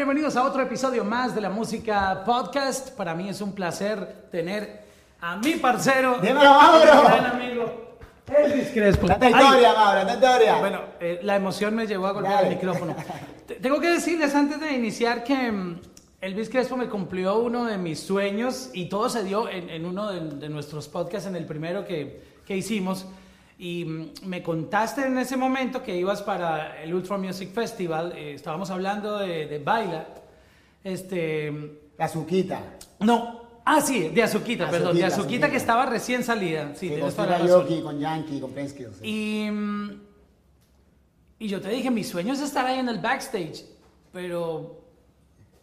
Bienvenidos a otro episodio más de la Música Podcast. Para mí es un placer tener a mi parcero, gran amigo, Elvis Crespo. Tanta historia, Mauro, tanta historia. bueno, eh, la emoción me llevó a golpear el micrófono. Te- Tengo que decirles antes de iniciar que mm, Elvis Crespo me cumplió uno de mis sueños y todo se dio en, en uno de, de nuestros podcasts, en el primero que, que hicimos. Y mm, me contaste en ese momento que ibas para el Ultra Music Festival. eh, estábamos hablando de, de Baila. Este. La Azuquita. No. Ah, sí, de Azuquita, perdón. De Azuquita, que estaba recién salida. Sí, tienes con. Aoki, con Yankee, con Penske. sí. Y, mm, y yo te dije, mi sueño es estar ahí en el backstage, pero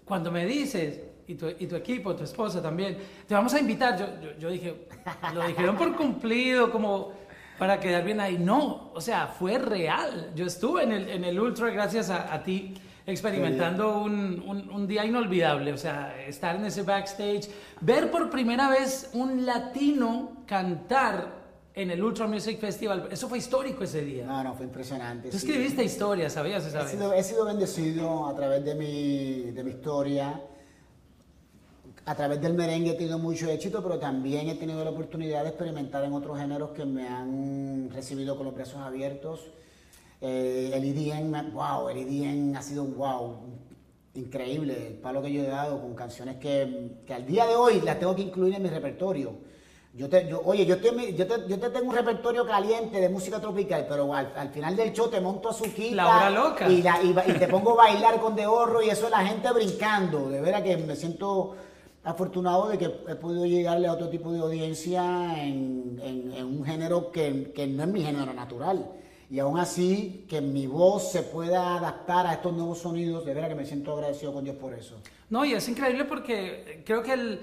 cuando me dices, y tu, y tu equipo, tu esposa también, te vamos a invitar, yo, yo, yo dije, lo dijeron por cumplido, como para quedar bien ahí. No, o sea, fue real. Yo estuve en el, en el Ultra gracias a, a ti experimentando un, un- un día inolvidable, o sea, estar en ese backstage, ver por primera vez un latino cantar en el Ultra Music Festival, eso fue histórico ese día. No, no, fue impresionante. Tú sí. escribiste historias, ¿sabías He sido, he sido bendecido a través de mi, de mi historia. A través del merengue he tenido mucho éxito, pero también he tenido la oportunidad de experimentar en otros géneros que me han recibido con los brazos abiertos. Eh, el EDM, me- wow, el EDM ha sido wow, increíble, el palo que yo he dado con canciones que, que al día de hoy las tengo que incluir en mi repertorio. Yo te, yo- oye, yo te, yo, te, yo te tengo un repertorio caliente de música tropical, pero al, al final del show te monto a su La loca. Y, la- y te pongo a bailar con Dehorro y eso la gente brincando. De veras que me siento afortunado de que he podido llegarle a otro tipo de audiencia en, en- en un género que, que no es mi género natural. Y aún así, que mi voz se pueda adaptar a estos nuevos sonidos, de veras que me siento agradecido con Dios por eso. No, y es increíble porque creo que el,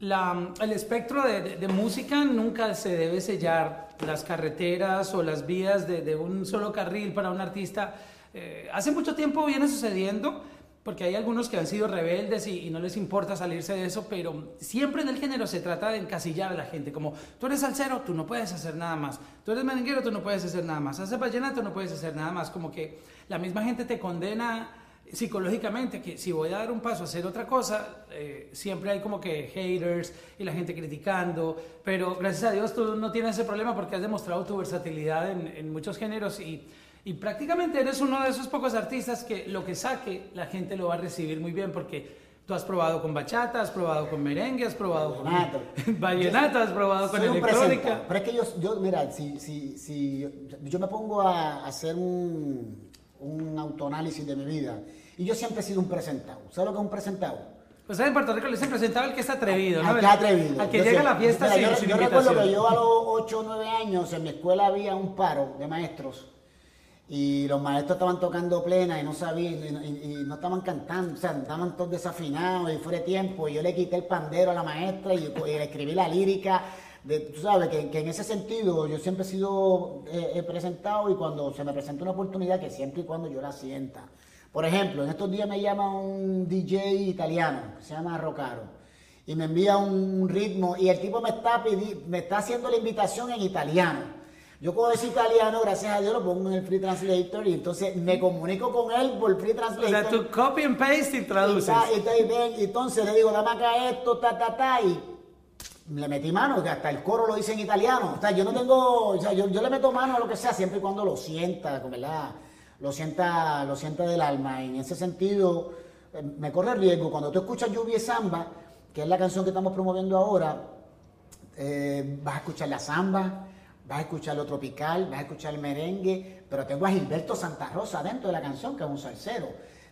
la- el espectro de, de- de música nunca se debe sellar. Las carreteras o las vías de, de un solo carril para un artista. eh, hace mucho tiempo viene sucediendo porque hay algunos que han sido rebeldes y, y no les importa salirse de eso, pero siempre en el género se trata de encasillar a la gente, como tú eres salsero, tú no puedes hacer nada más, tú eres merenguero, tú no puedes hacer nada más, haces vallenato, no puedes hacer nada más, como que la misma gente te condena psicológicamente que si voy a dar un paso a hacer otra cosa, eh, siempre hay como que haters y la gente criticando, pero gracias a Dios tú no tienes ese problema porque has demostrado tu versatilidad en, en muchos géneros y, y prácticamente eres uno de esos pocos artistas que lo que saque la gente lo va a recibir muy bien porque tú has probado con bachata, has probado con merengue, has probado Vallenato. con vallenato, has probado con electrónica. Pero es que yo, yo mira, si, si, si yo me pongo a hacer un, un autoanálisis de mi vida, y yo siempre he sido un presentado. ¿Sabes lo que es un presentado? Pues en Puerto Rico le dicen presentado al que está atrevido, ¿no? Al que atrevido. Al que Yo llega a la fiesta Mira, sin, yo, sin yo recuerdo que yo a los 8 o 9 años en mi escuela había un paro de maestros y los maestros estaban tocando plena y no sabían, y, no estaban cantando, o sea, estaban todos desafinados y fuera de tiempo. Y yo le quité el pandero a la maestra y, le escribí la lírica. Tú sabes que, en ese sentido yo siempre he sido eh, presentado y cuando se me presenta una oportunidad, que siempre y cuando yo la sienta. Por ejemplo, en estos días me llama un DJ italiano que se llama Rocaro y me envía un ritmo y el tipo me está, me está haciendo la invitación en italiano. Yo ese italiano, gracias a Dios, lo pongo en el Free Translator y entonces me comunico con él por Free O Translator. sea, tú copy and paste y traduces. y ta- y y entonces le digo, dame acá esto, ta, ta, ta, y le metí mano, que hasta el coro lo dice en italiano. O sea, yo no tengo, o sea, yo, yo le meto mano a lo que sea, siempre y cuando lo sienta, ¿verdad? Lo sienta, lo sienta del alma. Y en ese sentido, eh, me corre riesgo. Cuando tú escuchas Lluvia y Samba, que es la canción que estamos promoviendo ahora, eh, vas a escuchar la samba, vas a escuchar lo tropical, vas a escuchar el merengue, pero tengo a Gilberto Santa Rosa dentro de la canción, que es un salsero.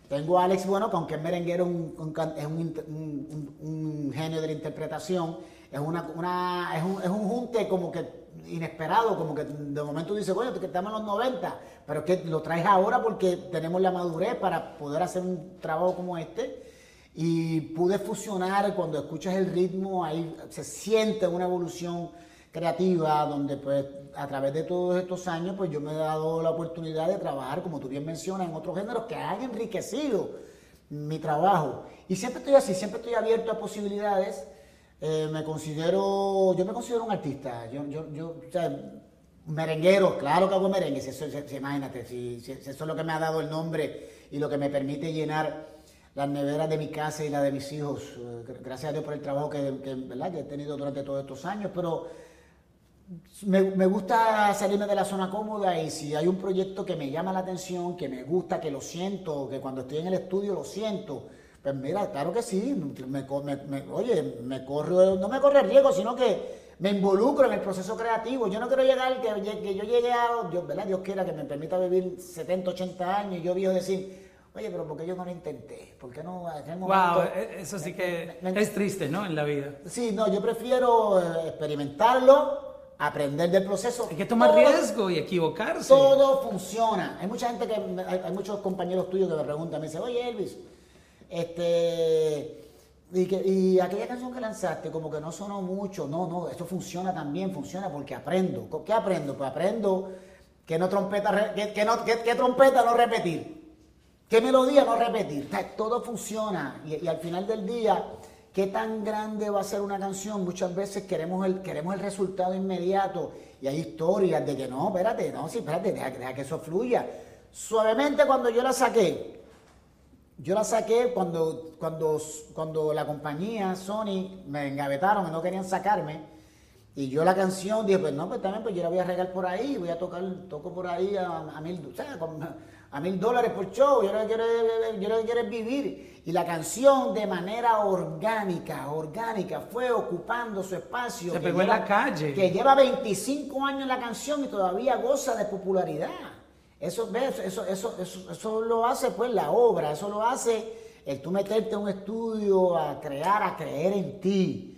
Tengo a Alex Bueno, que aunque es merenguero, un- es un, genio de la interpretación, es, una, una- es, un, es un junte como que inesperado, como que de momento dices, bueno, que estamos en los 90, pero es que lo traes ahora porque tenemos la madurez para poder hacer un trabajo como este y pude fusionar cuando escuchas el ritmo, ahí se siente una evolución creativa donde pues a través de todos estos años pues yo me he dado la oportunidad de trabajar, como tú bien mencionas, en otros géneros que han enriquecido mi trabajo. Y siempre estoy así, siempre estoy abierto a posibilidades. Eh, me considero, yo me considero un artista. Yo, yo, yo, merenguero, claro que hago merengue, si eso, imagínate, si, eso es lo que me ha dado el nombre y lo que me permite llenar las neveras de mi casa y la de mis hijos. Eh, Gracias a Dios por el trabajo que, que, ¿verdad? he tenido durante todos estos años, pero me, me gusta salirme de la zona cómoda y si hay un proyecto que me llama la atención, que me gusta, que lo siento, que cuando estoy en el estudio lo siento, pues mira, claro que sí, me, oye, me corro, no me corre riesgo, sino que me involucro en el proceso creativo. Yo no quiero llegar, que, que yo llegue a, Dios, ¿verdad? Dios quiera que me permita vivir 70, 80 años y yo viejo decir, oye, pero ¿por qué yo no lo intenté? ¿Por qué no? En momento- Wow, e- eso sí que Me- me- es triste, ¿no? En la vida. Sí, no, yo prefiero eh, experimentarlo, aprender del proceso. Hay que tomar Todo- riesgo y equivocarse. Todo funciona. Hay mucha gente que, hay, hay muchos compañeros tuyos que me preguntan, me dicen, oye Elvis, este, y, que, y aquella canción que lanzaste como que no sonó mucho. No, no, esto funciona también, funciona porque aprendo. ¿Co- ¿Qué aprendo? Pues aprendo que no trompeta, que, que no, que, que trompeta no repetir. ¿Qué melodía no repetir? Todo funciona y, y al final del día, ¿qué tan grande va a ser una canción? Muchas veces queremos el, queremos el resultado inmediato y hay historias de que no, espérate, no, sí, espérate, deja, que eso fluya. Suavemente cuando yo la saqué, yo la saqué cuando, cuando, cuando la compañía Sony me engavetaron y no querían sacarme. Y yo la canción dije, pues no, pues también pues yo la voy a regar por ahí, voy a tocar, toco por ahí a, mil, a mil dólares por show, yo lo quiero, yo lo que quiero es vivir. Y la canción de manera orgánica, orgánica, fue ocupando su espacio. Se que pegó en la calle. Que lleva 25 años la canción y todavía goza de popularidad. Eso. Eso, eso, eso, eso lo hace pues la obra, eso lo hace el tú meterte en un estudio a crear, a creer en ti.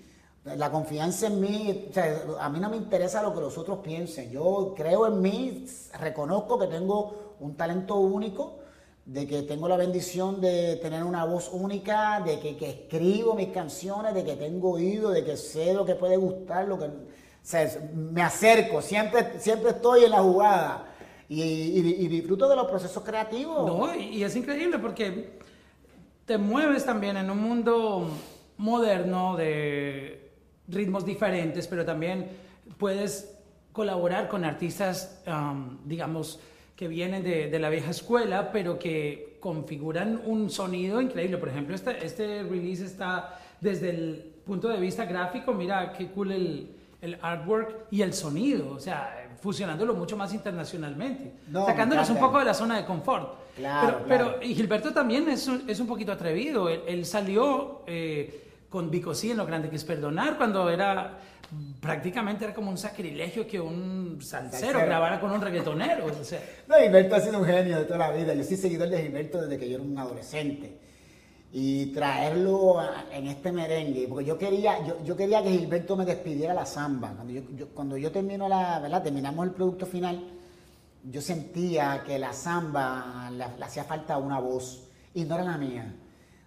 La confianza en mí, o sea, a mí no me interesa lo que los otros piensen. Yo creo en mí, reconozco que tengo un talento único, de que tengo la bendición de tener una voz única, de que, escribo mis canciones, de que tengo oído, de que sé lo que puede gustar, lo que, me acerco, siempre, siempre estoy en la jugada y, disfruto de los procesos creativos. No, y, es increíble porque te mueves también en un mundo moderno de ritmos diferentes, pero también puedes colaborar con artistas, digamos, que vienen de, de la vieja escuela, pero que configuran un sonido increíble. Por ejemplo, este, este release está desde el punto de vista gráfico, mira qué cool el, el artwork y el sonido, o sea, fusionándolo mucho más internacionalmente, No, sacándonos un poco de la zona de confort. Claro, pero, claro. pero y Gilberto también es un, es un poquito atrevido. Él, él salió eh, con Vico sí en Lo Grande que es Perdonar cuando era prácticamente era como un sacrilegio que un salsero, grabara con un reggaetonero. O sea, No, Gilberto ha sido un genio de toda la vida. Yo soy seguidor de Gilberto desde que yo era un adolescente. Y traerlo a- en este merengue, porque yo quería, yo, yo quería que Gilberto me despidiera la samba. Cuando yo, yo- cuando yo termino la, ¿verdad? Terminamos el producto final, yo sentía que la samba le, le hacía falta una voz y no era la mía.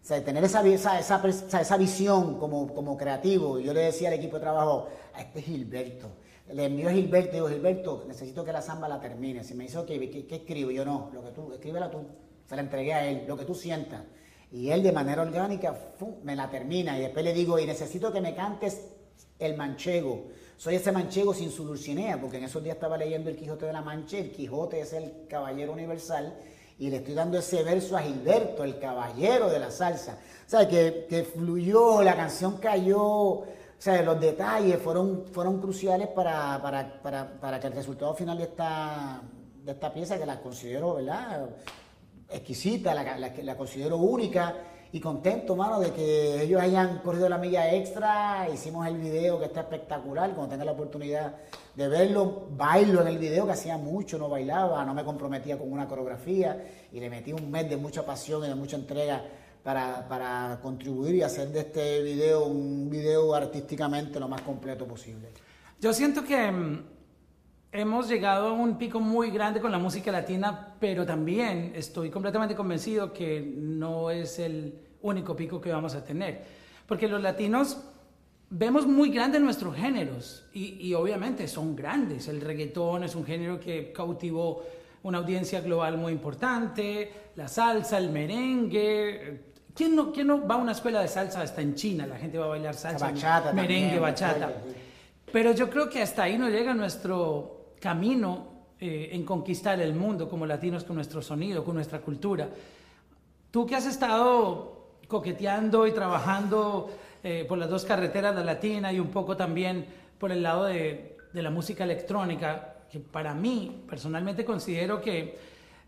O sea, tener esa, esa, esa, esa visión como, como creativo, yo le decía al equipo de trabajo, a este es Gilberto. Le envió a Gilberto digo, Gilberto, necesito que la samba la termine. Si me dice, ok, ¿qué, qué escribo? Yo no, lo que tú, escríbela tú. Se la entregué a él, lo que tú sientas. Y él de manera orgánica ¡fum! me la termina. Y después le digo, y necesito que me cantes el manchego. Soy ese manchego sin su dulcinea, porque en esos días estaba leyendo el Quijote de la Mancha. El Quijote es el caballero universal. Y le estoy dando ese verso a Gilberto, el caballero de la salsa. O sea, que, que fluyó, la canción cayó. O sea, los detalles fueron, fueron cruciales para, para, para, para que el resultado final de esta, de esta pieza, que la considero, ¿verdad? exquisita, la, la, la considero única y contento, mano, de que ellos hayan corrido la milla extra, hicimos el video que está espectacular, cuando tenga la oportunidad de verlo, bailo en el video que hacía mucho, no bailaba, no me comprometía con una coreografía y le metí un mes de mucha pasión y de mucha entrega para, para contribuir y hacer de este video un video artísticamente lo más completo posible. yo siento que mm, hemos llegado a un pico muy grande con la música latina, pero también estoy completamente convencido que no es el único pico que vamos a tener. Porque los latinos vemos muy grandes nuestros géneros y, y obviamente son grandes. El reggaetón es un género que cautivó una audiencia global muy importante, la salsa, el merengue. ¿Quién no, quién no va a una escuela de salsa hasta en China? La gente va a bailar salsa, bachata merengue, también, bachata. Pero yo creo que hasta ahí no llega nuestro camino eh, en conquistar el mundo como latinos con nuestro sonido, con nuestra cultura. Tú que has estado coqueteando y trabajando eh, por las dos carreteras, la latina y un poco también por el lado de, de la música electrónica, que para mí personalmente considero que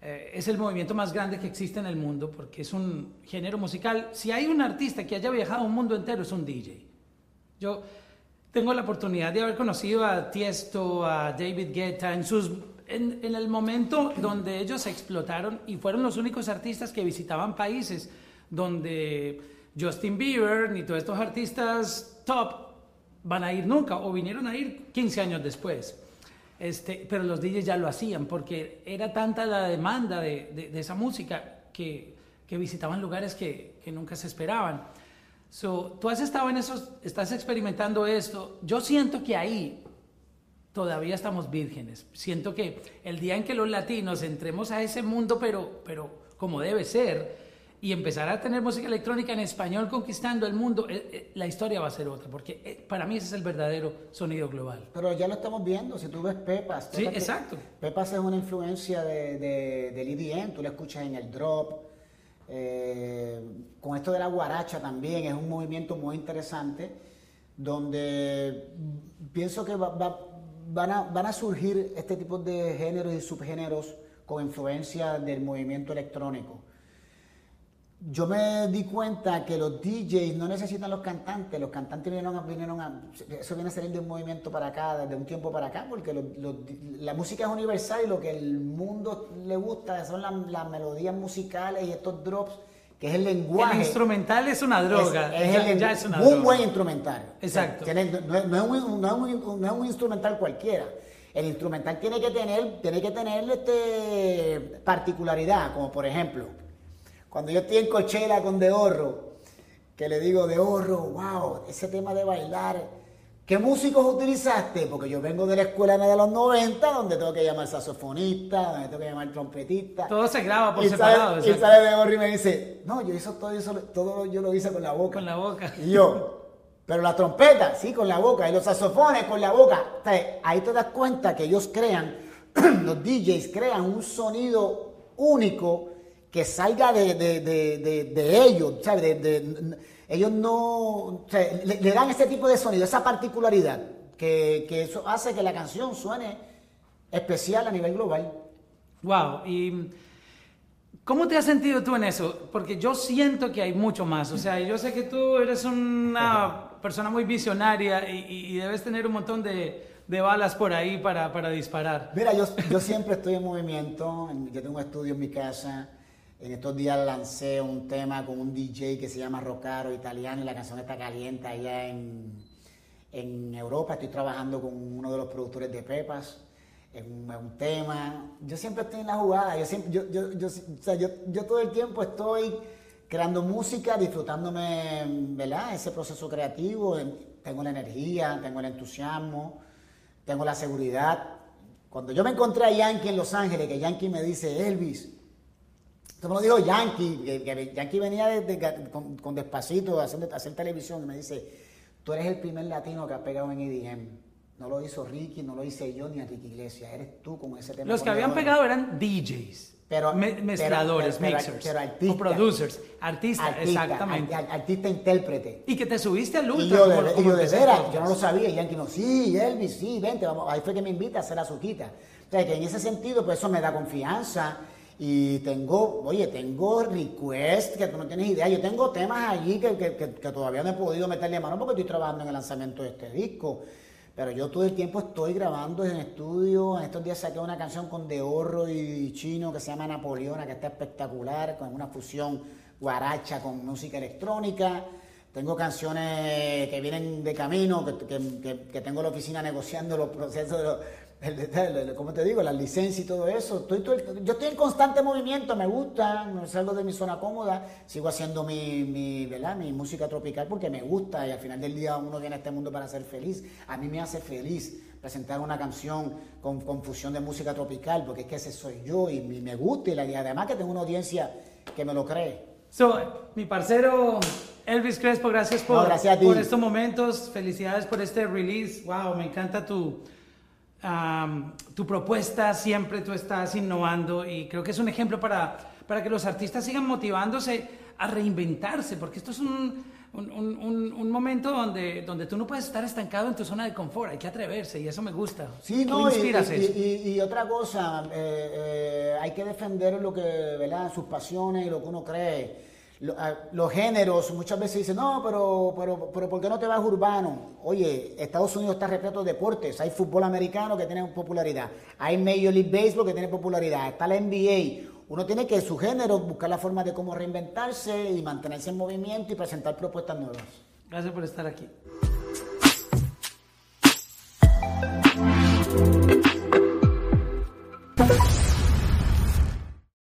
eh, es el movimiento más grande que existe en el mundo, porque es un género musical. Si hay un artista que haya viajado un mundo entero, es un DJ. Yo tengo la oportunidad de haber conocido a Tiesto, a David Guetta, en, sus, en, en el momento donde ellos explotaron y fueron los únicos artistas que visitaban países donde Justin Bieber ni todos estos artistas top van a ir nunca o vinieron a ir 15 años después. Este, pero los DJs ya lo hacían porque era tanta la demanda de, de, de esa música que, que, visitaban lugares que, que nunca se esperaban. So, tú has estado en esos, estás experimentando esto. Yo siento que ahí todavía estamos vírgenes. Siento que el día en que los latinos entremos a ese mundo, pero, pero como debe ser, y empezar a tener música electrónica en español conquistando el mundo, eh, eh, la historia va a ser otra, porque eh, para mí ese es el verdadero sonido global. Pero ya lo estamos viendo, si tú ves Pepas. Pepas sí, exacto. Pepas es una influencia de, de, del EDM, tú lo escuchas en el drop. Esto de la guaracha también es un movimiento muy interesante, donde pienso que va, va, van, a, van a surgir este tipo de géneros y subgéneros con influencia del movimiento electrónico. Yo me di cuenta que los DJs no necesitan los cantantes, los cantantes vinieron a, vinieron a eso viene a salir de un movimiento para acá, desde un tiempo para acá, porque lo, lo, la música es universal y lo que el mundo le gusta son las, las melodías musicales y estos drops, que es el lenguaje. El instrumental es una droga, es, es ya, el, ya es una un droga. buen instrumental. Exacto. Tiene, no, es un, no, es un, no es un instrumental cualquiera. El instrumental tiene que tener, tiene que tener este, particularidad, como por ejemplo, cuando yo estoy en Coachella con De Horro, que le digo, De Horro, wow, ese tema de bailar, ¿qué músicos utilizaste? Porque yo vengo de la escuela de los 90, donde tengo que llamar saxofonista, donde tengo que llamar trompetista. Todo se graba por y separado. Sale, y sale De Horro y me dice, no, yo hice todo eso, todo yo lo hice con la boca. Con la boca. Y yo, pero la trompeta, sí, con la boca, y los saxofones con la boca. O sea, ahí te das cuenta que ellos crean, los DJs crean un sonido único que salga de, de, de, de ellos, ¿sabes? Ellos no, o sea, le, le, dan ese tipo de sonido, esa particularidad, que, que, eso hace que la canción suene especial a nivel global. Wow, y ¿cómo te has sentido tú en eso? Porque yo siento que hay mucho más, o sea, yo sé que tú eres una persona muy visionaria y, y debes tener un montón de, de balas por ahí para, para disparar. Mira, yo, yo siempre estoy en movimiento, yo tengo un estudio en mi casa, en estos días lancé un tema con un DJ que se llama Roccaro, italiano, y la canción está caliente allá en, en Europa. Estoy trabajando con uno de los productores de Pepas en un, tema. Yo siempre estoy en la jugada. Yo, siempre, yo, yo, yo, o sea, yo todo el tiempo estoy creando música, disfrutándome, ¿verdad? Ese proceso creativo. Tengo la energía, tengo el entusiasmo, tengo la seguridad. Cuando yo me encontré a Yankee en Los Ángeles, que Yankee me dice, Elvis, esto me lo dijo Yankee, que, que Yankee venía de, de, con, con, Despacito a hacer, hacer, televisión y me dice, tú eres el primer latino que ha pegado en EDM. No lo hizo Ricky, no lo hice yo ni Enrique Iglesias, eres tú con ese tema. Los que habían pegado eran DJs. Pero, me, mezcladores, pero, pero, mixers, artista, o producers, artistas, artista, exactamente. Art, artista intérprete. Y que te subiste al ultra. Y yo, de, como, como yo de veras, yo no lo sabía. Y Yankee no, sí, Elvis, sí, vente, vamos. Ahí fue que me invita a hacer azuquita. O sea, que en ese sentido, pues eso me da confianza. Y tengo, oye, tengo requests que tú no tienes idea. Yo tengo temas allí que, que, que, todavía no he podido meterle mano porque estoy trabajando en el lanzamiento de este disco. Pero yo todo el tiempo estoy grabando en estudio. En estos días saqué una canción con De Horro y Chino que se llama Napoleona, que está espectacular, con una fusión guaracha con música electrónica. Tengo canciones que vienen de camino, que, que, que, tengo la oficina negociando los procesos de los, ¿cómo te digo? Las licencias y todo eso. Estoy, estoy, yo estoy en constante movimiento, me gusta, me salgo de mi zona cómoda, sigo haciendo mi, mi, ¿verdad? mi música tropical porque me gusta y al final del día uno viene a este mundo para ser feliz. A mí me hace feliz presentar una canción con, con fusión de música tropical porque es que ese soy yo y, y me gusta y, la, y además que tengo una audiencia que me lo cree. So, mi parcero Elvis Crespo, gracias por, no, gracias por estos momentos, felicidades por este release. Wow, me encanta tu, um, tu propuesta, siempre tú estás innovando y creo que es un ejemplo para, para que los artistas sigan motivándose a reinventarse, porque esto es un, un, un, un, momento donde, donde tú no puedes estar estancado en tu zona de confort, hay que atreverse y eso me gusta. Sí, no, y, y, y, otra cosa, eh, eh, hay que defender lo que, ¿verdad? sus pasiones y lo que uno cree. Los géneros, muchas veces dicen, no, pero, pero, pero ¿por qué no te vas urbano? Oye, Estados Unidos está repleto de deportes. Hay fútbol americano que tiene popularidad. Hay Major League Baseball que tiene popularidad. Está la NBA uno tiene que su género buscar la forma de cómo reinventarse y mantenerse en movimiento y presentar propuestas nuevas. Gracias por estar aquí.